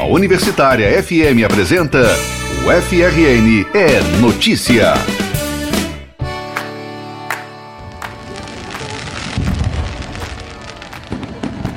A Universitária FM apresenta o FRN é Notícia.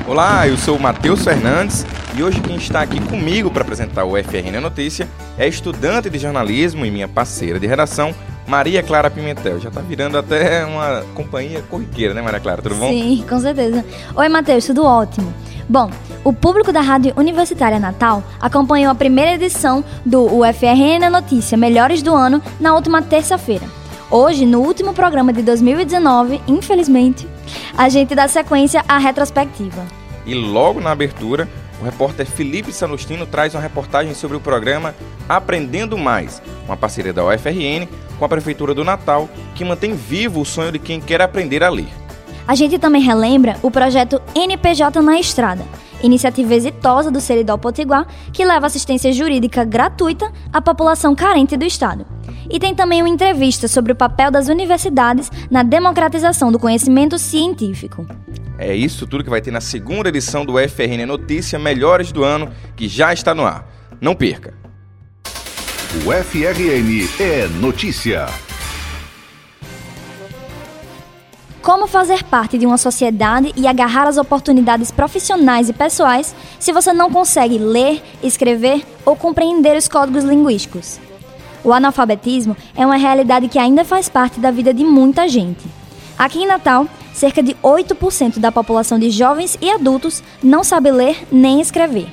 Olá, eu sou o Matheus Fernandes e hoje quem está aqui comigo para apresentar o FRN Notícia é estudante de jornalismo e minha parceira de redação, Maria Clara Pimentel. Já está virando até uma companhia corriqueira, né, Maria Clara? Tudo bom? Sim, com certeza. Oi, Matheus, tudo ótimo. Bom, o público da Rádio Universitária Natal acompanhou a primeira edição do UFRN Notícia Melhores do Ano na última terça-feira. Hoje, no último programa de 2019, infelizmente, a gente dá sequência à retrospectiva. E logo na abertura, o repórter Felipe Salustino traz uma reportagem sobre o programa Aprendendo Mais, uma parceria da UFRN com a Prefeitura do Natal, que mantém vivo o sonho de quem quer aprender a ler. A gente também relembra o projeto NPJ na Estrada, iniciativa exitosa do Seridó Potiguar, que leva assistência jurídica gratuita à população carente do Estado. E tem também uma entrevista sobre o papel das universidades na democratização do conhecimento científico. É isso tudo que vai ter na segunda edição do FRN Notícia Melhores do Ano, que já está no ar. Não perca! O FRN é Notícia. Como fazer parte de uma sociedade e agarrar as oportunidades profissionais e pessoais se você não consegue ler, escrever ou compreender os códigos linguísticos? O analfabetismo é uma realidade que ainda faz parte da vida de muita gente. Aqui em Natal, cerca de 8% da população de jovens e adultos não sabe ler nem escrever.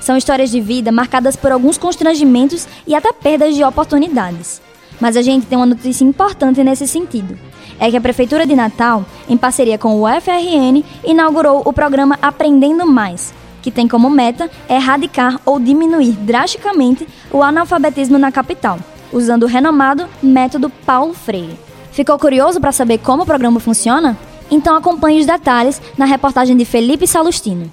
São histórias de vida marcadas por alguns constrangimentos e até perdas de oportunidades. Mas a gente tem uma notícia importante nesse sentido. É que a Prefeitura de Natal, em parceria com o UFRN, inaugurou o programa Aprendendo Mais, que tem como meta erradicar ou diminuir drasticamente o analfabetismo na capital, usando o renomado método Paulo Freire. Ficou curioso para saber como o programa funciona? Então acompanhe os detalhes na reportagem de Felipe Salustino.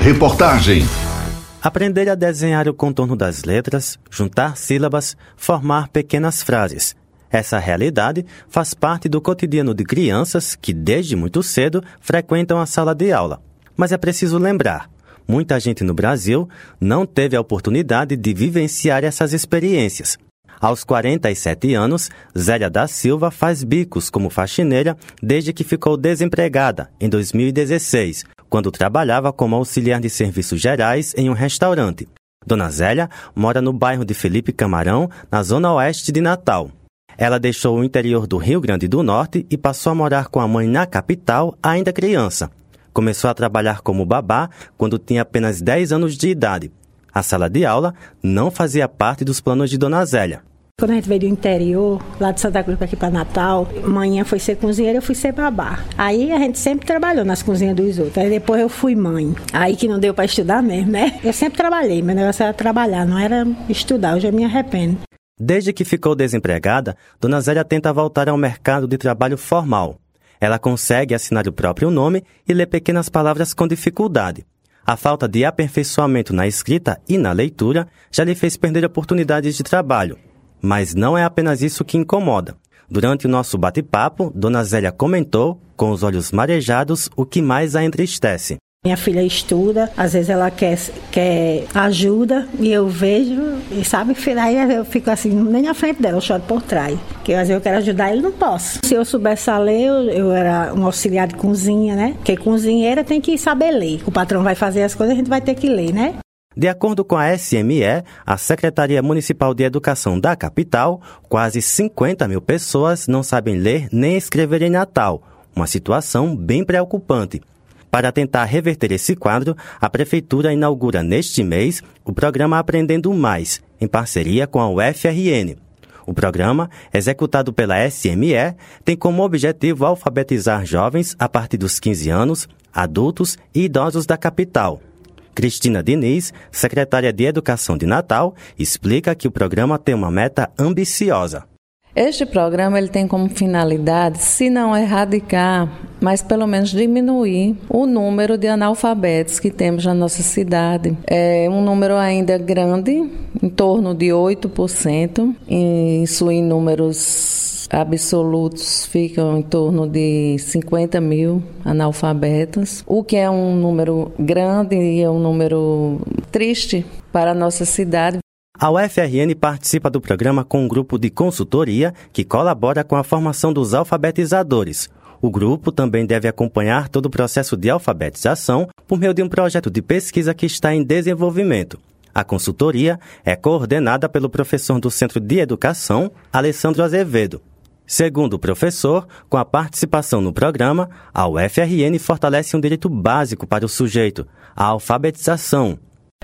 Reportagem. Aprender a desenhar o contorno das letras, juntar sílabas, formar pequenas frases. Essa realidade faz parte do cotidiano de crianças que, desde muito cedo, frequentam a sala de aula. Mas é preciso lembrar: muita gente no Brasil não teve a oportunidade de vivenciar essas experiências. Aos 47 anos, Zélia da Silva faz bicos como faxineira desde que ficou desempregada em 2016, quando trabalhava como auxiliar de serviços gerais em um restaurante. Dona Zélia mora no bairro de Felipe Camarão, na zona oeste de Natal. Ela deixou o interior do Rio Grande do Norte e passou a morar com a mãe na capital, ainda criança. Começou a trabalhar como babá quando tinha apenas 10 anos de idade. A sala de aula não fazia parte dos planos de Dona Zélia. Quando a gente veio do interior, lá de Santa Cruz para aqui para Natal, manhã foi ser cozinheira, eu fui ser babá. Aí a gente sempre trabalhou nas cozinhas dos outros. Aí depois eu fui mãe. Aí que não deu para estudar mesmo, né? Eu sempre trabalhei, meu negócio era trabalhar, não era estudar. Hoje eu me arrependo. Desde que ficou desempregada, Dona Zélia tenta voltar ao mercado de trabalho formal. Ela consegue assinar o próprio nome e ler pequenas palavras com dificuldade. A falta de aperfeiçoamento na escrita e na leitura já lhe fez perder oportunidades de trabalho. Mas não é apenas isso que incomoda. Durante o nosso bate-papo, Dona Zélia comentou, com os olhos marejados, o que mais a entristece. Minha filha estuda, às vezes ela quer, quer ajuda e eu vejo, e sabe, aí eu fico assim, nem na frente dela, eu choro por trás. Porque às vezes eu quero ajudar e não posso. Se eu soubesse a ler, eu, eu era um auxiliar de cozinha, né? Porque cozinheira tem que saber ler. O patrão vai fazer as coisas, a gente vai ter que ler, né? De acordo com a SME, a Secretaria Municipal de Educação da capital, quase 50 mil pessoas não sabem ler nem escrever em Natal, uma situação bem preocupante. Para tentar reverter esse quadro, a Prefeitura inaugura neste mês o programa Aprendendo Mais, em parceria com a UFRN. O programa, executado pela SME, tem como objetivo alfabetizar jovens a partir dos 15 anos, adultos e idosos da capital. Cristina Diniz, secretária de Educação de Natal, explica que o programa tem uma meta ambiciosa. Este programa ele tem como finalidade, se não erradicar, mas pelo menos diminuir o número de analfabetos que temos na nossa cidade. É um número ainda grande, em torno de 8%, isso em números absolutos ficam em torno de 50 mil analfabetos, o que é um número grande e é um número triste para a nossa cidade. A UFRN participa do programa com um grupo de consultoria que colabora com a formação dos alfabetizadores. O grupo também deve acompanhar todo o processo de alfabetização por meio de um projeto de pesquisa que está em desenvolvimento. A consultoria é coordenada pelo professor do Centro de Educação, Alessandro Azevedo. Segundo o professor, com a participação no programa, a UFRN fortalece um direito básico para o sujeito, a alfabetização,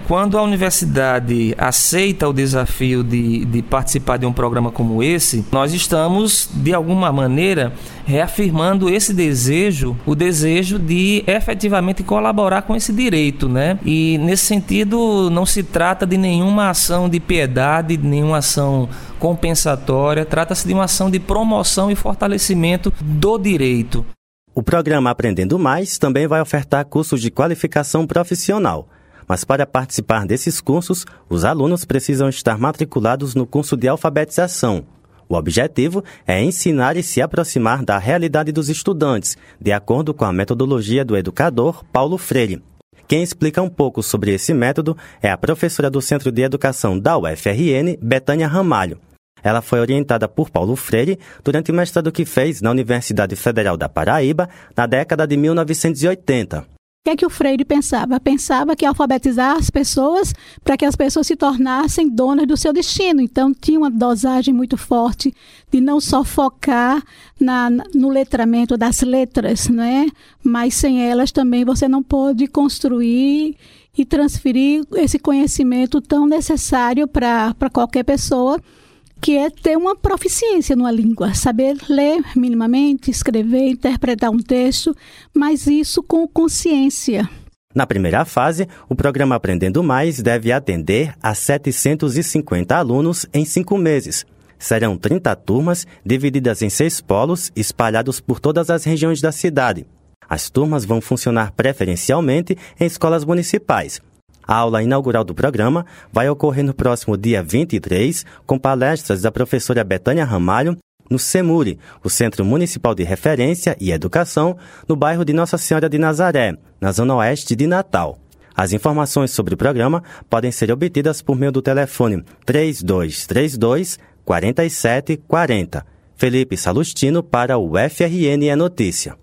quando a universidade aceita o desafio de, de participar de um programa como esse, nós estamos, de alguma maneira, reafirmando esse desejo, o desejo de efetivamente colaborar com esse direito, né? E nesse sentido, não se trata de nenhuma ação de piedade, de nenhuma ação compensatória, trata-se de uma ação de promoção e fortalecimento do direito. O programa Aprendendo Mais também vai ofertar cursos de qualificação profissional mas para participar desses cursos, os alunos precisam estar matriculados no curso de alfabetização. O objetivo é ensinar e se aproximar da realidade dos estudantes, de acordo com a metodologia do educador Paulo Freire. Quem explica um pouco sobre esse método é a professora do Centro de Educação da UFRN, Betânia Ramalho. Ela foi orientada por Paulo Freire durante o mestrado que fez na Universidade Federal da Paraíba na década de 1980 que é que o Freire pensava? Pensava que alfabetizar as pessoas para que as pessoas se tornassem donas do seu destino. Então, tinha uma dosagem muito forte de não só focar na, no letramento das letras, né? mas sem elas também você não pode construir e transferir esse conhecimento tão necessário para qualquer pessoa que é ter uma proficiência numa língua, saber ler minimamente, escrever, interpretar um texto, mas isso com consciência. Na primeira fase, o programa Aprendendo Mais deve atender a 750 alunos em cinco meses. Serão 30 turmas divididas em seis polos espalhados por todas as regiões da cidade. As turmas vão funcionar preferencialmente em escolas municipais, a aula inaugural do programa vai ocorrer no próximo dia 23, com palestras da professora Betânia Ramalho, no CEMURI, o Centro Municipal de Referência e Educação, no bairro de Nossa Senhora de Nazaré, na zona oeste de Natal. As informações sobre o programa podem ser obtidas por meio do telefone 3232 4740. Felipe Salustino para o FRN é Notícia.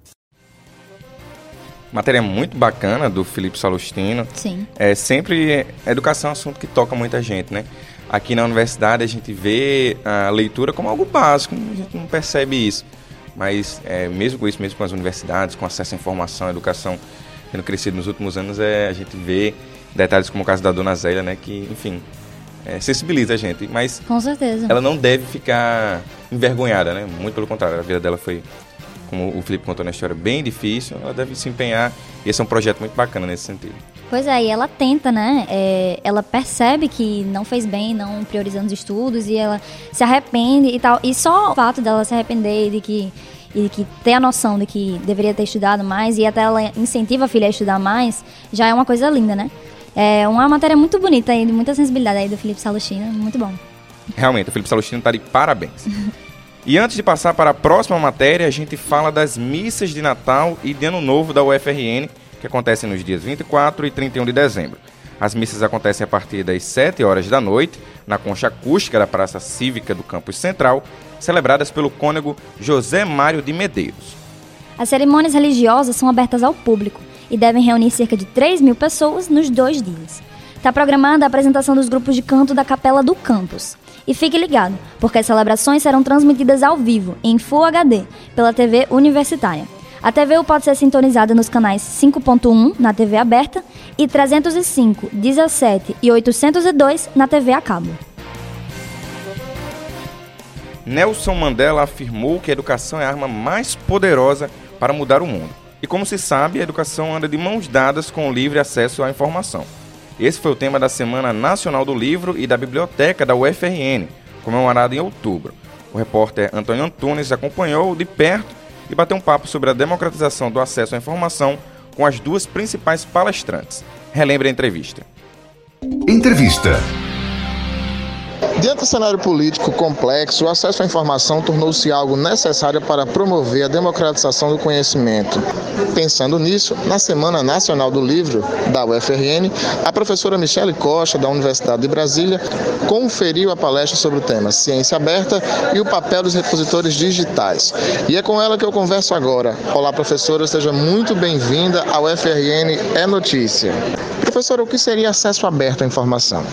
Matéria muito bacana do Felipe Salustino. Sim. É sempre educação é um assunto que toca muita gente, né? Aqui na universidade a gente vê a leitura como algo básico, a gente não percebe isso. Mas é, mesmo com isso, mesmo com as universidades, com acesso à informação, à educação tendo crescido nos últimos anos, é, a gente vê detalhes como o caso da Dona Zélia, né? Que, enfim, é, sensibiliza a gente. Mas com certeza. ela não deve ficar envergonhada, né? Muito pelo contrário, a vida dela foi como o Felipe contou na história, bem difícil, ela deve se empenhar. E esse é um projeto muito bacana nesse sentido. Pois é, e ela tenta, né? É, ela percebe que não fez bem, não priorizando os estudos, e ela se arrepende e tal. E só o fato dela se arrepender de que e que ter a noção de que deveria ter estudado mais e até ela incentiva a filha a estudar mais, já é uma coisa linda, né? É uma matéria muito bonita aí, de muita sensibilidade aí do Felipe Salustino, muito bom. Realmente, o Felipe Salustino está de parabéns. E antes de passar para a próxima matéria, a gente fala das missas de Natal e de Ano Novo da UFRN, que acontecem nos dias 24 e 31 de dezembro. As missas acontecem a partir das 7 horas da noite, na concha acústica da Praça Cívica do Campus Central, celebradas pelo cônego José Mário de Medeiros. As cerimônias religiosas são abertas ao público e devem reunir cerca de 3 mil pessoas nos dois dias. Está programada a apresentação dos grupos de canto da Capela do Campus. E fique ligado, porque as celebrações serão transmitidas ao vivo, em Full HD, pela TV Universitária. A TVU pode ser sintonizada nos canais 5.1 na TV aberta e 305, 17 e 802 na TV a cabo. Nelson Mandela afirmou que a educação é a arma mais poderosa para mudar o mundo. E como se sabe, a educação anda de mãos dadas com o livre acesso à informação. Esse foi o tema da Semana Nacional do Livro e da Biblioteca da UFRN, comemorada em outubro. O repórter Antônio Antunes acompanhou de perto e bateu um papo sobre a democratização do acesso à informação com as duas principais palestrantes. Relembre a entrevista. Entrevista. Diante do cenário político complexo, o acesso à informação tornou-se algo necessário para promover a democratização do conhecimento. Pensando nisso, na Semana Nacional do Livro, da UFRN, a professora Michele Costa, da Universidade de Brasília, conferiu a palestra sobre o tema Ciência Aberta e o papel dos repositores digitais. E é com ela que eu converso agora. Olá, professora, seja muito bem-vinda ao UFRN É Notícia. Professora, o que seria acesso aberto à informação?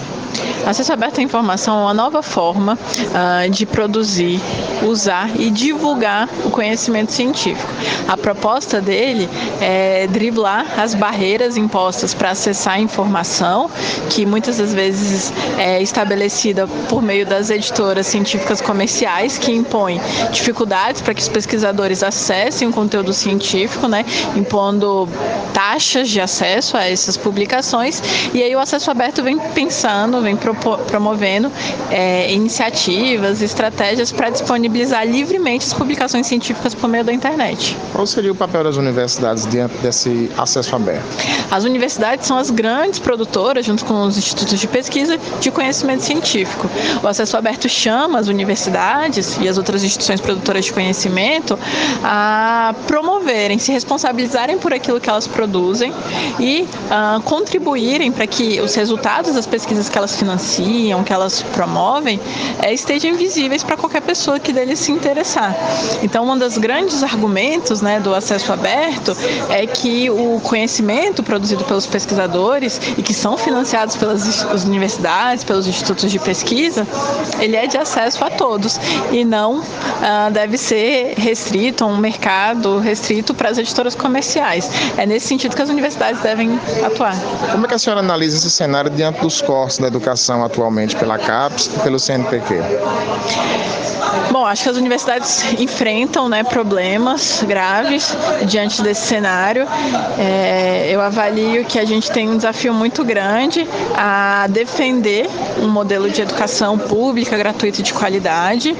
Acesso aberto à informação é uma nova forma uh, de produzir, usar e divulgar o conhecimento científico. A proposta dele é driblar as barreiras impostas para acessar a informação, que muitas das vezes é estabelecida por meio das editoras científicas comerciais, que impõem dificuldades para que os pesquisadores acessem o conteúdo científico, né, impondo taxas de acesso a essas publicações. E aí o acesso aberto vem pensando, vem promovendo é, iniciativas, estratégias para disponibilizar livremente as publicações científicas por meio da internet. Qual seria o papel das universidades diante desse acesso aberto? As universidades são as grandes produtoras, junto com os institutos de pesquisa, de conhecimento científico. O acesso aberto chama as universidades e as outras instituições produtoras de conhecimento a promoverem, se responsabilizarem por aquilo que elas produzem e uh, contribuírem para que os resultados das pesquisas que elas financiam financiam, que elas promovem, é, estejam visíveis para qualquer pessoa que dele se interessar. Então, um dos grandes argumentos né, do acesso aberto é que o conhecimento produzido pelos pesquisadores e que são financiados pelas universidades, pelos institutos de pesquisa, ele é de acesso a todos e não ah, deve ser restrito a um mercado restrito para as editoras comerciais. É nesse sentido que as universidades devem atuar. Como é que a senhora analisa esse cenário diante dos cortes da educação? Atualmente pela CAPES e pelo CNPq? Bom, acho que as universidades enfrentam né, problemas graves diante desse cenário. É, eu avalio que a gente tem um desafio muito grande a defender um modelo de educação pública, gratuita e de qualidade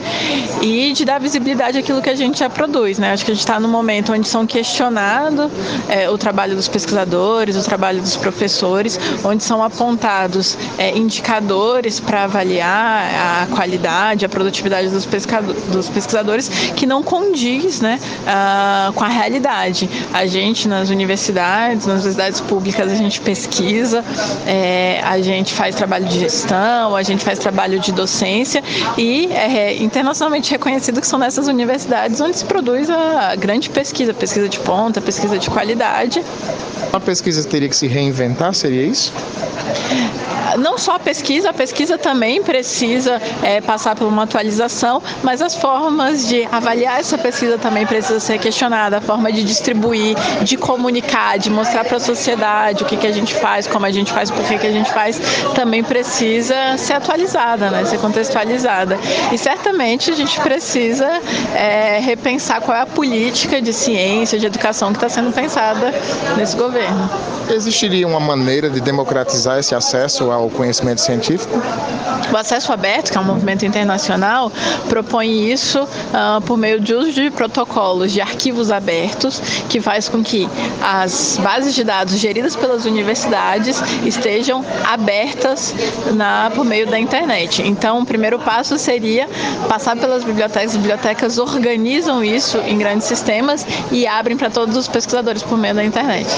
e de dar visibilidade àquilo que a gente já produz. Né? Acho que a gente está num momento onde são questionados é, o trabalho dos pesquisadores, o trabalho dos professores, onde são apontados é, indicadores para avaliar a qualidade, a produtividade dos pesquisadores dos pesquisadores que não condiz né, uh, com a realidade. A gente, nas universidades, nas universidades públicas, a gente pesquisa, é, a gente faz trabalho de gestão, a gente faz trabalho de docência e é internacionalmente reconhecido que são nessas universidades onde se produz a grande pesquisa, pesquisa de ponta, pesquisa de qualidade. A pesquisa teria que se reinventar, seria isso? Não só a pesquisa, a pesquisa também precisa é, passar por uma atualização, mas as formas de avaliar essa pesquisa também precisa ser questionada, a forma de distribuir, de comunicar, de mostrar para a sociedade o que, que a gente faz, como a gente faz, por que, que a gente faz, também precisa ser atualizada, né, ser contextualizada. E certamente a gente precisa é, repensar qual é a política de ciência, de educação que está sendo pensada nesse governo. Existiria uma maneira de democratizar esse acesso ao conhecimento científico? O acesso aberto, que é um movimento internacional, propõe isso uh, por meio de uso de protocolos de arquivos abertos, que faz com que as bases de dados geridas pelas universidades estejam abertas na, por meio da internet. Então, o primeiro passo seria passar pelas bibliotecas. As bibliotecas organizam isso em grandes sistemas e abrem para todos os pesquisadores por meio da internet.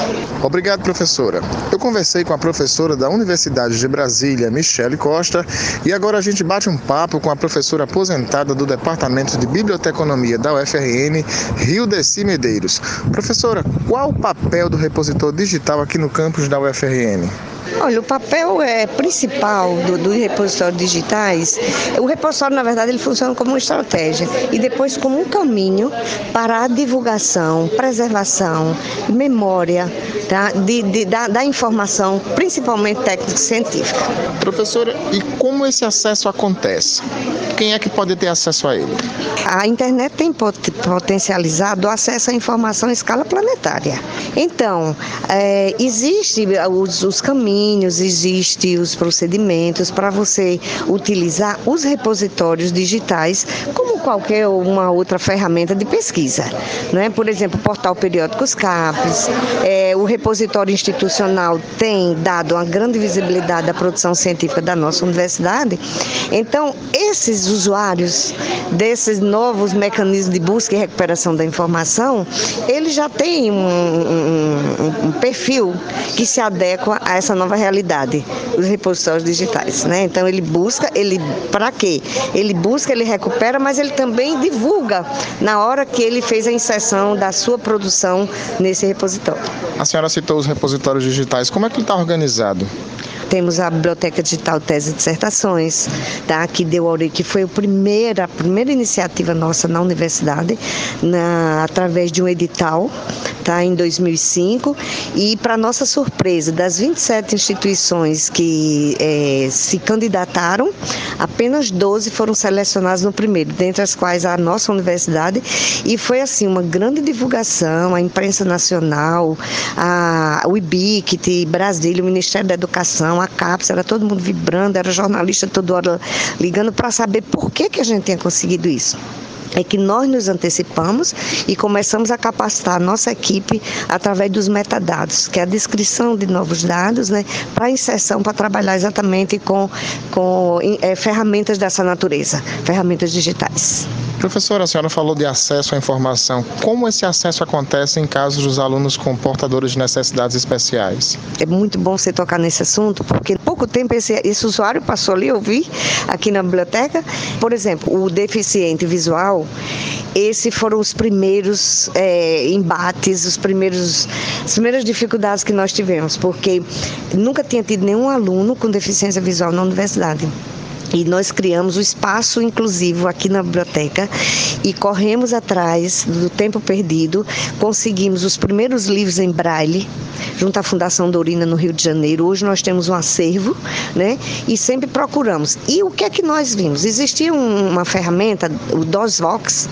Obrigado, professora. Eu conversei com a professora da Universidade de Brasília, Michele Costa, e agora a gente bate um papo com a professora aposentada do Departamento de Biblioteconomia da UFRN, Rio Deci Medeiros. Professora, qual o papel do repositor digital aqui no campus da UFRN? Olha, o papel é, principal dos do repositórios digitais, o repositório, na verdade, ele funciona como uma estratégia e depois como um caminho para a divulgação, preservação, memória tá? de, de da, da, informação, principalmente técnico-científica. Professora, e como esse acesso acontece? quem é que pode ter acesso a ele? A internet tem pot potencializado o acesso à informação em escala planetária. Então, é, existe os, os caminhos, existe os procedimentos para você utilizar os repositórios digitais como qualquer uma outra ferramenta de pesquisa. Né? Por exemplo, o portal Periódicos CAPES, é, o repositório institucional tem dado uma grande visibilidade à produção científica da nossa universidade. Então, esses usuários desses novos mecanismos de busca e recuperação da informação, eles já têm um, um, um perfil que se adequa a essa nova realidade, os repositórios digitais. Né? Então, ele busca, ele para quê? Ele busca, ele recupera, mas ele também divulga na hora que ele fez a inserção da sua produção nesse repositório. A senhora citou os repositórios digitais. Como é que ele está organizado? Temos a Biblioteca Digital Tese e Dissertações, tá? que deu que foi a primeira, a primeira iniciativa nossa na universidade, na, através de um edital, tá? em 2005. E, para nossa surpresa, das 27 instituições que é, se candidataram, apenas 12 foram selecionadas no primeiro, dentre as quais a nossa universidade. E foi assim uma grande divulgação, a imprensa nacional, a, o IBIC, Brasília, o Ministério da Educação, a CAPES, era todo mundo vibrando, era jornalista toda hora ligando para saber por que, que a gente tinha conseguido isso é que nós nos antecipamos e começamos a capacitar a nossa equipe através dos metadados, que é a descrição de novos dados, né, para inserção, para trabalhar exatamente com, com é, ferramentas dessa natureza, ferramentas digitais. Professora, a senhora falou de acesso à informação. Como esse acesso acontece em casos dos alunos com portadores de necessidades especiais? É muito bom você tocar nesse assunto, porque pouco tempo esse, esse usuário passou ali, eu vi aqui na biblioteca. Por exemplo, o deficiente visual, esses foram os primeiros é, embates, os primeiros, as primeiras dificuldades que nós tivemos, porque nunca tinha tido nenhum aluno com deficiência visual na universidade. E nós criamos o espaço inclusivo aqui na biblioteca e corremos atrás do tempo perdido, conseguimos os primeiros livros em braille, junto à Fundação Dorina no Rio de Janeiro. Hoje nós temos um acervo, né? E sempre procuramos. E o que é que nós vimos? Existia uma ferramenta, o DOSVox,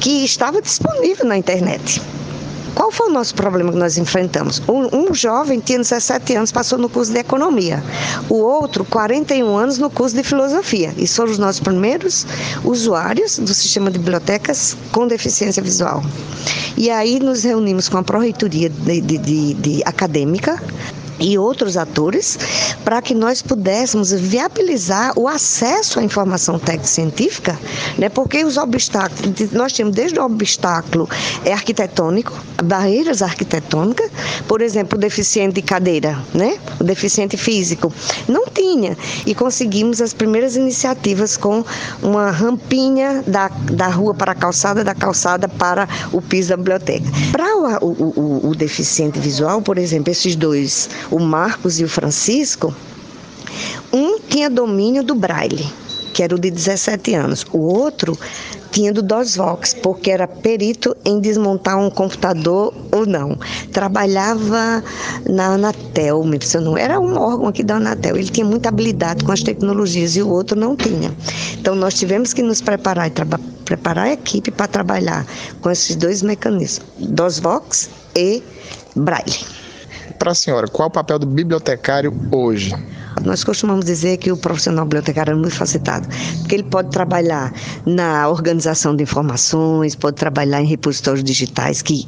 que estava disponível na internet. Qual foi o nosso problema que nós enfrentamos? Um, um, jovem tinha 17 anos, passou no curso de economia. O outro, 41 anos, no curso de filosofia. E foram os nossos primeiros usuários do sistema de bibliotecas com deficiência visual. E aí nos reunimos com a Pró-Reitoria de, de, de, de Acadêmica, e outros atores para que nós pudéssemos viabilizar o acesso à informação técnico-científica, né? porque os obstáculos, nós temos desde o obstáculo é arquitetônico, barreiras arquitetônicas, por exemplo, o deficiente de cadeira, né? o deficiente físico, não tinha. E conseguimos as primeiras iniciativas com uma rampinha da, da rua para a calçada, da calçada para o piso da biblioteca. Para o, o, o, o deficiente visual, por exemplo, esses dois o Marcos e o Francisco, um tinha domínio do braille, que era o de 17 anos. O outro tinha do DOSVox, porque era perito em desmontar um computador ou não. Trabalhava na Anatel, não era um órgão aqui da Anatel. Ele tinha muita habilidade com as tecnologias e o outro não tinha. Então nós tivemos que nos preparar e preparar a equipe para trabalhar com esses dois mecanismos, DOSVox e Braille. Para a senhora, qual o papel do bibliotecário hoje? Nós costumamos dizer que o profissional bibliotecário é muito facetado, porque ele pode trabalhar na organização de informações, pode trabalhar em repositórios digitais, que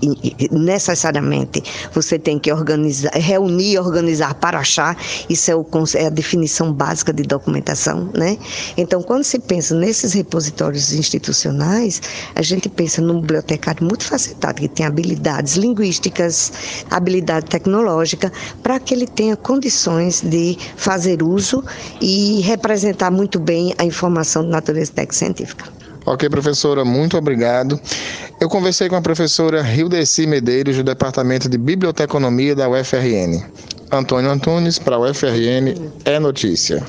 necessariamente você tem que organizar, reunir, organizar para achar, isso é, o, é a definição básica de documentação, né? Então, quando se pensa nesses repositórios institucionais, a gente pensa num bibliotecário muito facetado, que tem habilidades linguísticas, habilidade tecnológica, para que ele tenha condições de fazer fazer uso e representar muito bem a informação de natureza técnico-científica. Ok, professora, muito obrigado. Eu conversei com a professora Hildeci Medeiros, do Departamento de Biblioteconomia da UFRN. Antônio Antunes, para a UFRN, é notícia.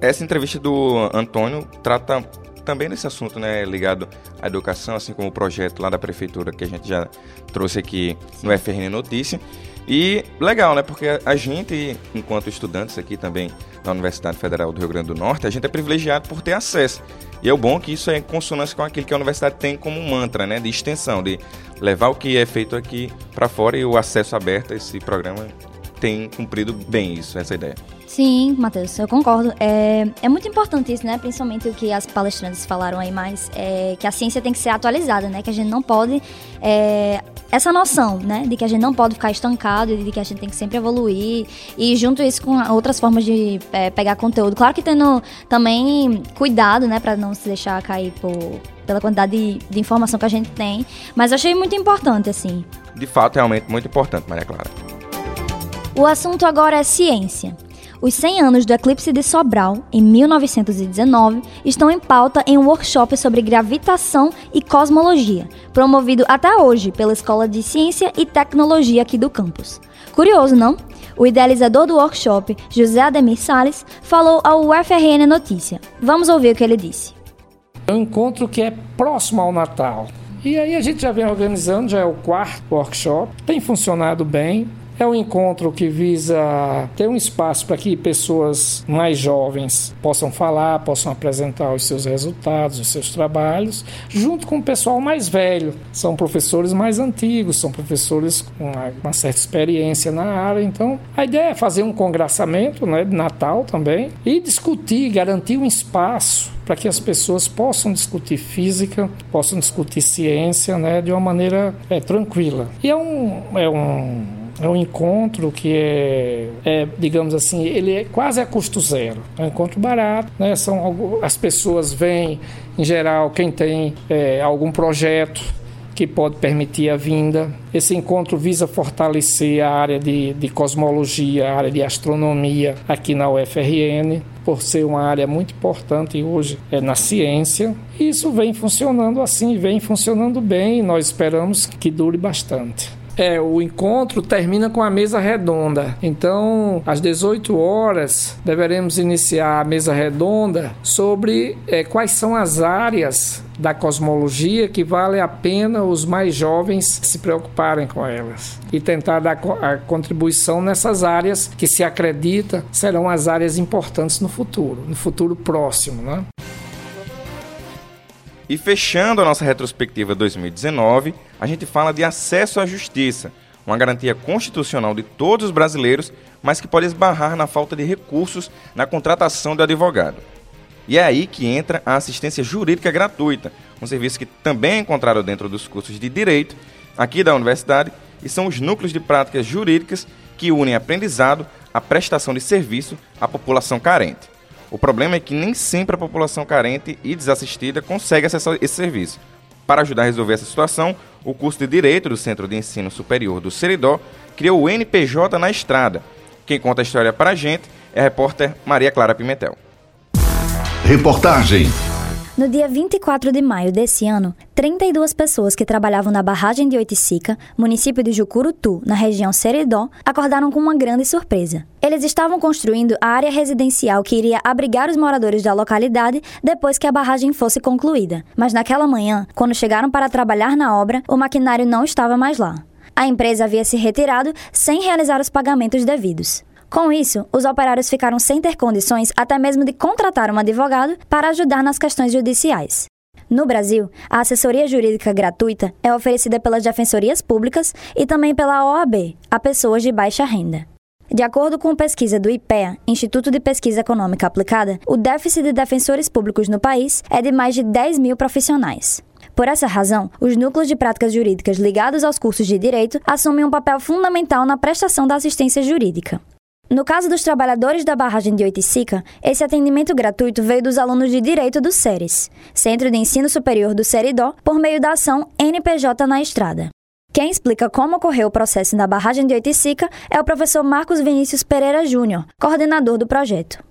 Essa entrevista do Antônio trata também desse assunto, né, ligado à educação, assim como o projeto lá da prefeitura que a gente já trouxe aqui no UFRN Notícia. E legal, né? Porque a gente, enquanto estudantes aqui também na Universidade Federal do Rio Grande do Norte, a gente é privilegiado por ter acesso. E é o bom que isso é em consonância com aquilo que a universidade tem como mantra, né? De extensão, de levar o que é feito aqui para fora e o acesso aberto a esse programa tem cumprido bem isso, essa ideia. Sim, Matheus, eu concordo. É, é muito importante isso, né? Principalmente o que as palestrantes falaram aí mais, é que a ciência tem que ser atualizada, né? Que a gente não pode. É, essa noção, né? De que a gente não pode ficar estancado e de que a gente tem que sempre evoluir. E junto isso com outras formas de é, pegar conteúdo. Claro que tendo também cuidado, né? Pra não se deixar cair por, pela quantidade de, de informação que a gente tem. Mas eu achei muito importante, assim. De fato, realmente muito importante, Maria Clara. O assunto agora é ciência. Os 100 anos do eclipse de Sobral, em 1919, estão em pauta em um workshop sobre gravitação e cosmologia, promovido até hoje pela Escola de Ciência e Tecnologia aqui do campus. Curioso, não? O idealizador do workshop, José Ademir Sales, falou ao UFRN Notícia. Vamos ouvir o que ele disse. É um encontro que é próximo ao Natal. E aí a gente já vem organizando, já é o quarto workshop, tem funcionado bem. É um encontro que visa ter um espaço para que pessoas mais jovens possam falar, possam apresentar os seus resultados, os seus trabalhos, junto com o pessoal mais velho. São professores mais antigos, são professores com uma certa experiência na área. Então, a ideia é fazer um congraçamento né, de Natal também e discutir, garantir um espaço para que as pessoas possam discutir física, possam discutir ciência né, de uma maneira é, tranquila. E é um, é um é um encontro que é, é, digamos assim, ele é quase a custo zero. É um encontro barato, né? São, as pessoas vêm, em geral, quem tem é, algum projeto que pode permitir a vinda. Esse encontro visa fortalecer a área de, de cosmologia, a área de astronomia aqui na UFRN, por ser uma área muito importante hoje é na ciência. E isso vem funcionando assim, vem funcionando bem e nós esperamos que dure bastante. É, o encontro termina com a mesa redonda. Então, às 18 horas, deveremos iniciar a mesa redonda sobre é, quais são as áreas da cosmologia que vale a pena os mais jovens se preocuparem com elas e tentar dar a contribuição nessas áreas que se acredita serão as áreas importantes no futuro, no futuro próximo, né? E fechando a nossa retrospectiva 2019, a gente fala de acesso à justiça, uma garantia constitucional de todos os brasileiros, mas que pode esbarrar na falta de recursos na contratação de advogado. E é aí que entra a assistência jurídica gratuita, um serviço que também é encontrado dentro dos cursos de direito aqui da universidade e são os núcleos de práticas jurídicas que unem aprendizado à prestação de serviço à população carente. O problema é que nem sempre a população carente e desassistida consegue acessar esse serviço. Para ajudar a resolver essa situação, o curso de Direito do Centro de Ensino Superior do Seridó criou o NPJ na Estrada. Quem conta a história para a gente é a repórter Maria Clara Pimentel. Reportagem no dia 24 de maio desse ano, 32 pessoas que trabalhavam na barragem de Oiticica, município de Jucurutu, na região Seridó, acordaram com uma grande surpresa. Eles estavam construindo a área residencial que iria abrigar os moradores da localidade depois que a barragem fosse concluída. Mas naquela manhã, quando chegaram para trabalhar na obra, o maquinário não estava mais lá. A empresa havia se retirado sem realizar os pagamentos devidos. Com isso, os operários ficaram sem ter condições até mesmo de contratar um advogado para ajudar nas questões judiciais. No Brasil, a assessoria jurídica gratuita é oferecida pelas defensorias públicas e também pela OAB, a pessoas de baixa renda. De acordo com pesquisa do IPEA, Instituto de Pesquisa Econômica Aplicada, o déficit de defensores públicos no país é de mais de 10 mil profissionais. Por essa razão, os núcleos de práticas jurídicas ligados aos cursos de direito assumem um papel fundamental na prestação da assistência jurídica. No caso dos trabalhadores da barragem de Oiticica, esse atendimento gratuito veio dos alunos de Direito do SERES, Centro de Ensino Superior do Seridó, por meio da ação NPJ na Estrada. Quem explica como ocorreu o processo na barragem de Oiticica é o professor Marcos Vinícius Pereira Júnior, coordenador do projeto.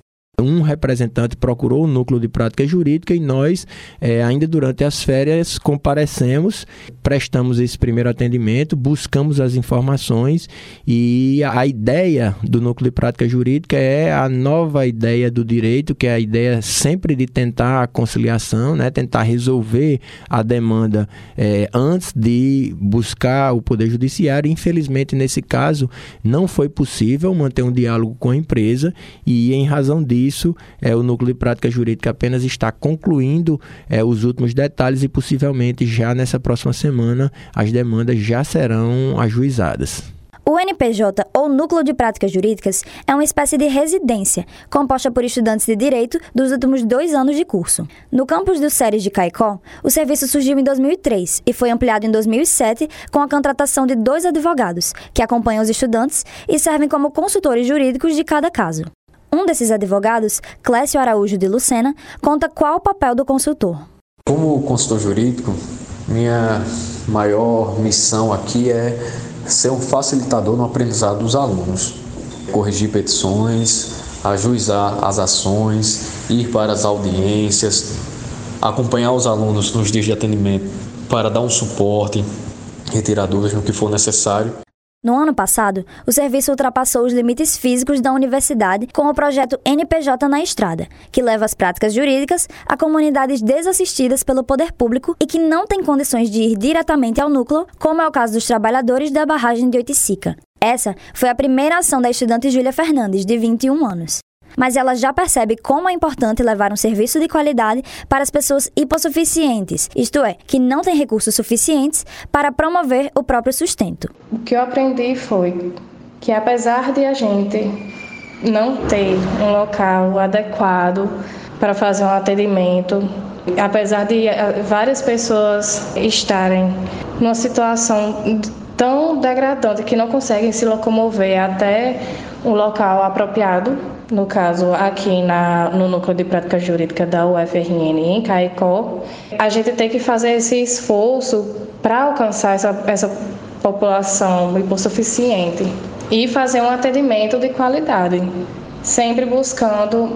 Um representante procurou o núcleo de prática jurídica e nós, é, ainda durante as férias, comparecemos, prestamos esse primeiro atendimento, buscamos as informações e a ideia do núcleo de prática jurídica é a nova ideia do direito, que é a ideia sempre de tentar a conciliação, né, tentar resolver a demanda é, antes de buscar o Poder Judiciário. Infelizmente, nesse caso, não foi possível manter um diálogo com a empresa e, em razão disso, é, o núcleo de prática jurídica apenas está concluindo é, os últimos detalhes e possivelmente já nessa próxima semana as demandas já serão ajuizadas. O NPJ, ou Núcleo de Práticas Jurídicas, é uma espécie de residência, composta por estudantes de direito dos últimos dois anos de curso. No campus do SERES de Caicó, o serviço surgiu em 2003 e foi ampliado em 2007 com a contratação de dois advogados, que acompanham os estudantes e servem como consultores jurídicos de cada caso. Um desses advogados, Clécio Araújo de Lucena, conta qual o papel do consultor. Como consultor jurídico, minha maior missão aqui é ser um facilitador no aprendizado dos alunos, corrigir petições, ajuizar as ações, ir para as audiências, acompanhar os alunos nos dias de atendimento para dar um suporte, retirar dúvidas no que for necessário. No ano passado, o serviço ultrapassou os limites físicos da universidade com o projeto NPJ na Estrada, que leva as práticas jurídicas a comunidades desassistidas pelo poder público e que não têm condições de ir diretamente ao núcleo, como é o caso dos trabalhadores da barragem de Oiticica. Essa foi a primeira ação da estudante Júlia Fernandes, de 21 anos mas ela já percebe como é importante levar um serviço de qualidade para as pessoas hipossuficientes, isto é, que não têm recursos suficientes para promover o próprio sustento. O que eu aprendi foi que apesar de a gente não ter um local adequado para fazer um atendimento, apesar de eh, várias pessoas estarem numa situação tão degradante que não conseguem se locomover até um local apropriado no caso aqui na, no Núcleo de Prática Jurídica da UFRN em Caicó, a gente tem que fazer esse esforço para alcançar essa, essa população hipossuficiente e fazer um atendimento de qualidade, sempre buscando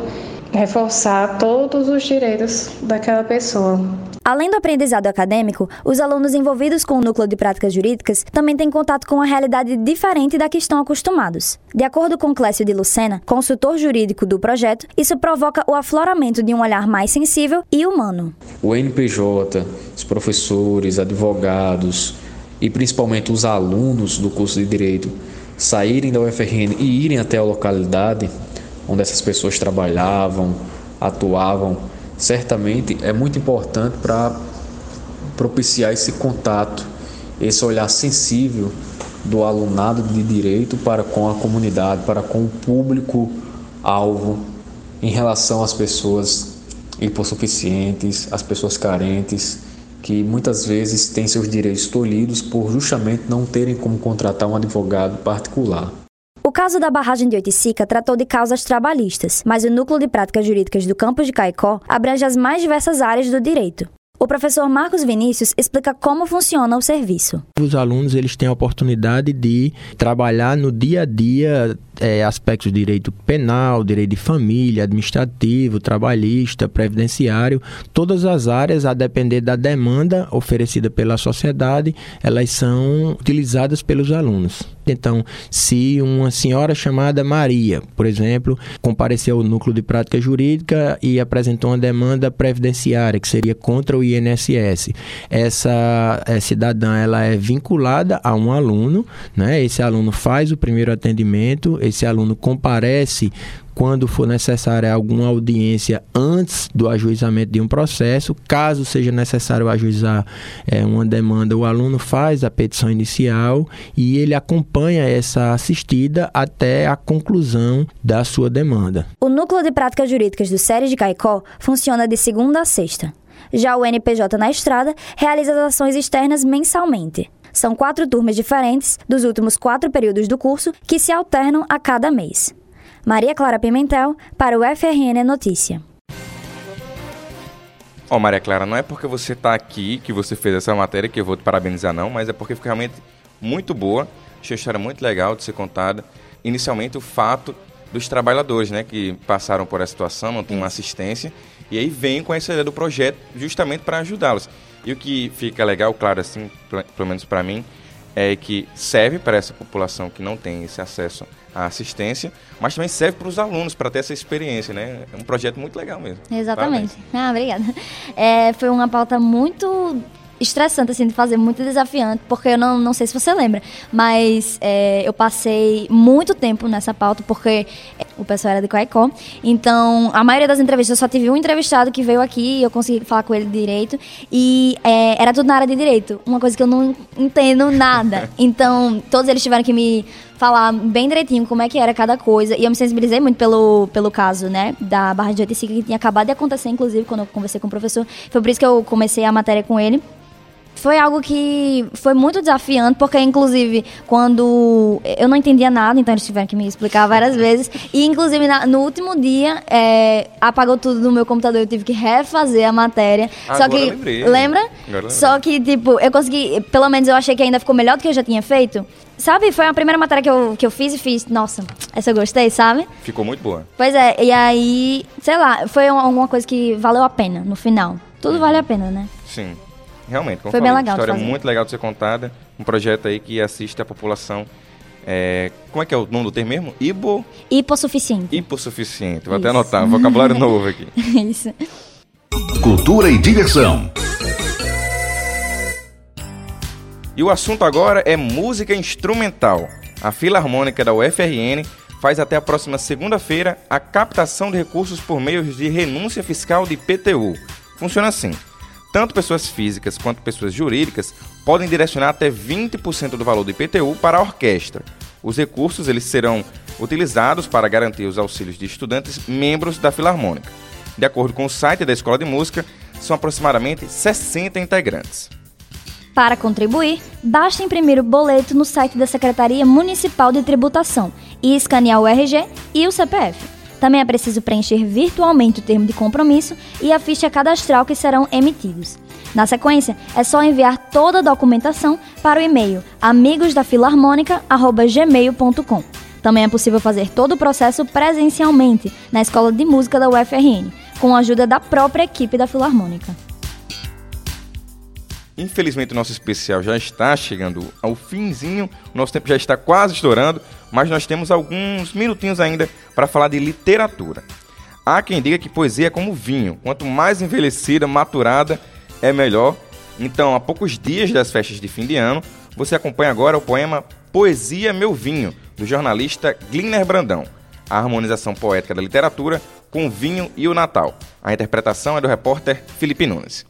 reforçar todos os direitos daquela pessoa. Além do aprendizado acadêmico, os alunos envolvidos com o núcleo de práticas jurídicas também têm contato com uma realidade diferente da que estão acostumados. De acordo com Clécio de Lucena, consultor jurídico do projeto, isso provoca o afloramento de um olhar mais sensível e humano. O NPJ, os professores, advogados e principalmente os alunos do curso de Direito saírem da UFRN e irem até a localidade onde essas pessoas trabalhavam, atuavam, certamente é muito importante para propiciar esse contato, esse olhar sensível do alunado de direito para com a comunidade, para com o público alvo em relação às pessoas hipossuficientes, às pessoas carentes, que muitas vezes têm seus direitos tolhidos por justamente não terem como contratar um advogado particular. O caso da barragem de Oiticica tratou de causas trabalhistas, mas o núcleo de práticas jurídicas do campus de Caicó abrange as mais diversas áreas do direito. O professor Marcos Vinícius explica como funciona o serviço. Os alunos eles têm a oportunidade de trabalhar no dia a dia é, aspectos de direito penal, direito de família, administrativo, trabalhista, previdenciário, todas as áreas, a depender da demanda oferecida pela sociedade, elas são utilizadas pelos alunos. Então, se uma senhora chamada Maria, por exemplo, compareceu ao núcleo de prática jurídica e apresentou uma demanda previdenciária, que seria contra o INSS, essa é, cidadã ela é vinculada a um aluno, né? esse aluno faz o primeiro atendimento, esse aluno comparece quando for necessária alguma audiência antes do ajuizamento de um processo. Caso seja necessário ajuizar é, uma demanda, o aluno faz a petição inicial e ele acompanha essa assistida até a conclusão da sua demanda. O Núcleo de Práticas Jurídicas do Série de Caicó funciona de segunda a sexta. Já o NPJ na Estrada realiza as ações externas mensalmente. São quatro turmas diferentes dos últimos quatro períodos do curso que se alternam a cada mês. Maria Clara Pimentel, para o FRN Notícia. Ó, oh, Maria Clara, não é porque você está aqui que você fez essa matéria que eu vou te parabenizar, não, mas é porque foi realmente muito boa. Achei a história muito legal de ser contada. Inicialmente, o fato dos trabalhadores, né, que passaram por essa situação, não tem uma assistência, e aí vem com essa ideia do projeto justamente para ajudá-los. E o que fica legal, claro, assim, pelo menos para mim, é que serve para essa população que não tem esse acesso à assistência, mas também serve para os alunos, para ter essa experiência, né? É um projeto muito legal mesmo. Exatamente. Parabéns. Ah, obrigada. É, foi uma pauta muito estressante, assim, de fazer, muito desafiante, porque eu não, não sei se você lembra, mas é, eu passei muito tempo nessa pauta, porque o pessoal era de Coicó, então a maioria das entrevistas, eu só tive um entrevistado que veio aqui e eu consegui falar com ele direito, e é, era tudo na área de direito, uma coisa que eu não entendo nada, então todos eles tiveram que me falar bem direitinho como é que era cada coisa. E eu me sensibilizei muito pelo, pelo caso, né, da Barra de 85, que tinha acabado de acontecer, inclusive, quando eu conversei com o professor. Foi por isso que eu comecei a matéria com ele foi algo que foi muito desafiante, porque, inclusive, quando eu não entendia nada, então eles tiveram que me explicar várias vezes. E, inclusive, na, no último dia, é, apagou tudo no meu computador, eu tive que refazer a matéria. Agora Só que. Lembrei. Lembra? Agora Só que, tipo, eu consegui. Pelo menos eu achei que ainda ficou melhor do que eu já tinha feito. Sabe? Foi a primeira matéria que eu, que eu fiz e fiz. Nossa, essa eu gostei, sabe? Ficou muito boa. Pois é, e aí, sei lá, foi alguma coisa que valeu a pena no final. Tudo vale a pena, né? Sim. Realmente, como Foi falei, bem legal uma história de fazer. muito legal de ser contada. Um projeto aí que assiste a população. é, como é que é o nome do termo mesmo? Ibo... Hipossuficiente. Hipossuficiente. Vou até Isso. anotar, um vocabulário novo aqui. Isso. Cultura e diversão. E o assunto agora é música instrumental. A Filarmônica da UFRN faz até a próxima segunda-feira a captação de recursos por meio de renúncia fiscal de IPTU. Funciona assim: tanto pessoas físicas quanto pessoas jurídicas podem direcionar até 20% do valor do IPTU para a orquestra. Os recursos eles serão utilizados para garantir os auxílios de estudantes membros da Filarmônica. De acordo com o site da Escola de Música, são aproximadamente 60 integrantes. Para contribuir, basta imprimir o boleto no site da Secretaria Municipal de Tributação e escanear o RG e o CPF. Também é preciso preencher virtualmente o termo de compromisso e a ficha cadastral que serão emitidos. Na sequência, é só enviar toda a documentação para o e-mail amigosdafilarmônica.gmail.com. Também é possível fazer todo o processo presencialmente na Escola de Música da UFRN, com a ajuda da própria equipe da Filarmônica. Infelizmente o nosso especial já está chegando ao finzinho, o nosso tempo já está quase estourando, mas nós temos alguns minutinhos ainda para falar de literatura. Há quem diga que poesia é como vinho, quanto mais envelhecida, maturada, é melhor. Então, há poucos dias das festas de fim de ano, você acompanha agora o poema Poesia Meu Vinho, do jornalista Gliner Brandão. A harmonização poética da literatura com o vinho e o Natal. A interpretação é do repórter Felipe Nunes.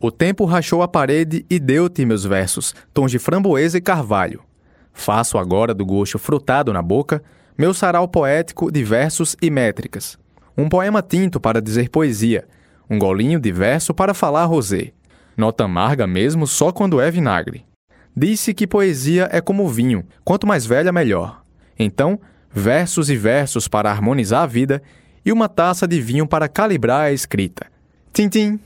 O tempo rachou a parede e deu-te meus versos, tons de framboesa e carvalho. Faço agora do gosto frutado na boca meu sarau poético de versos e métricas. Um poema tinto para dizer poesia, um golinho de verso para falar rosé. Nota amarga mesmo só quando é vinagre. Disse que poesia é como vinho, quanto mais velha, melhor. Então, versos e versos para harmonizar a vida e uma taça de vinho para calibrar a escrita. Tintim!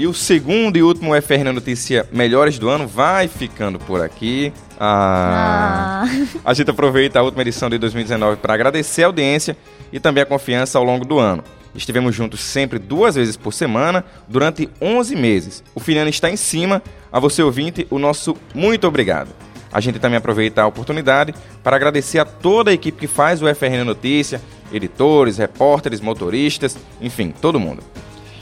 E o segundo e último FRN Notícia Melhores do Ano vai ficando por aqui. Ah, A gente aproveita a última edição de 2019 para agradecer a audiência e também a confiança ao longo do ano. Estivemos juntos sempre duas vezes por semana durante 11 meses. O Filiano está em cima. A você ouvinte, o nosso muito obrigado. A gente também aproveita a oportunidade para agradecer a toda a equipe que faz o FRN Notícia, editores, repórteres, motoristas, enfim, todo mundo.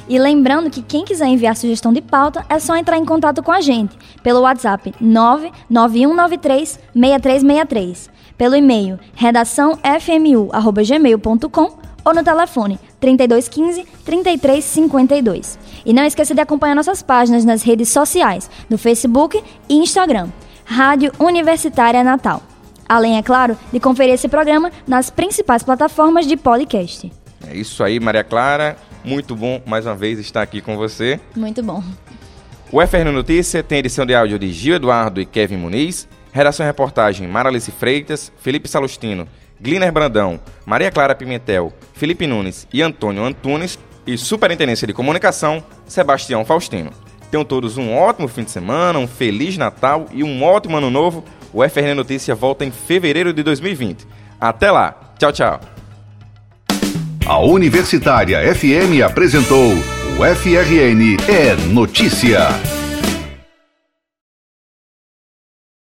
E lembrando que quem quiser enviar sugestão de pauta é só entrar em contato com a gente pelo WhatsApp 99193 6363, pelo e-mail redaçãofmu@gmail.com ou no telefone 3215 3352. E não esqueça de acompanhar nossas páginas nas redes sociais, no Facebook e Instagram, Rádio Universitária Natal. Além, é claro, de conferir esse programa nas principais plataformas de podcast. É isso aí, Maria Clara. Muito bom mais uma vez estar aqui com você. Muito bom. O FRN Notícia tem edição de áudio de Gil Eduardo e Kevin Muniz, redação e reportagem Maralice Freitas, Felipe Salustino, Gliner Brandão, Maria Clara Pimentel, Felipe Nunes e Antônio Antunes e Superintendência de Comunicação, Sebastião Faustino. Tenham todos um ótimo fim de semana, um feliz Natal e um ótimo ano novo. O FRN Notícia volta em fevereiro de 2020. Até lá. Tchau, tchau. A Universitária FM apresentou o FRN é Notícia.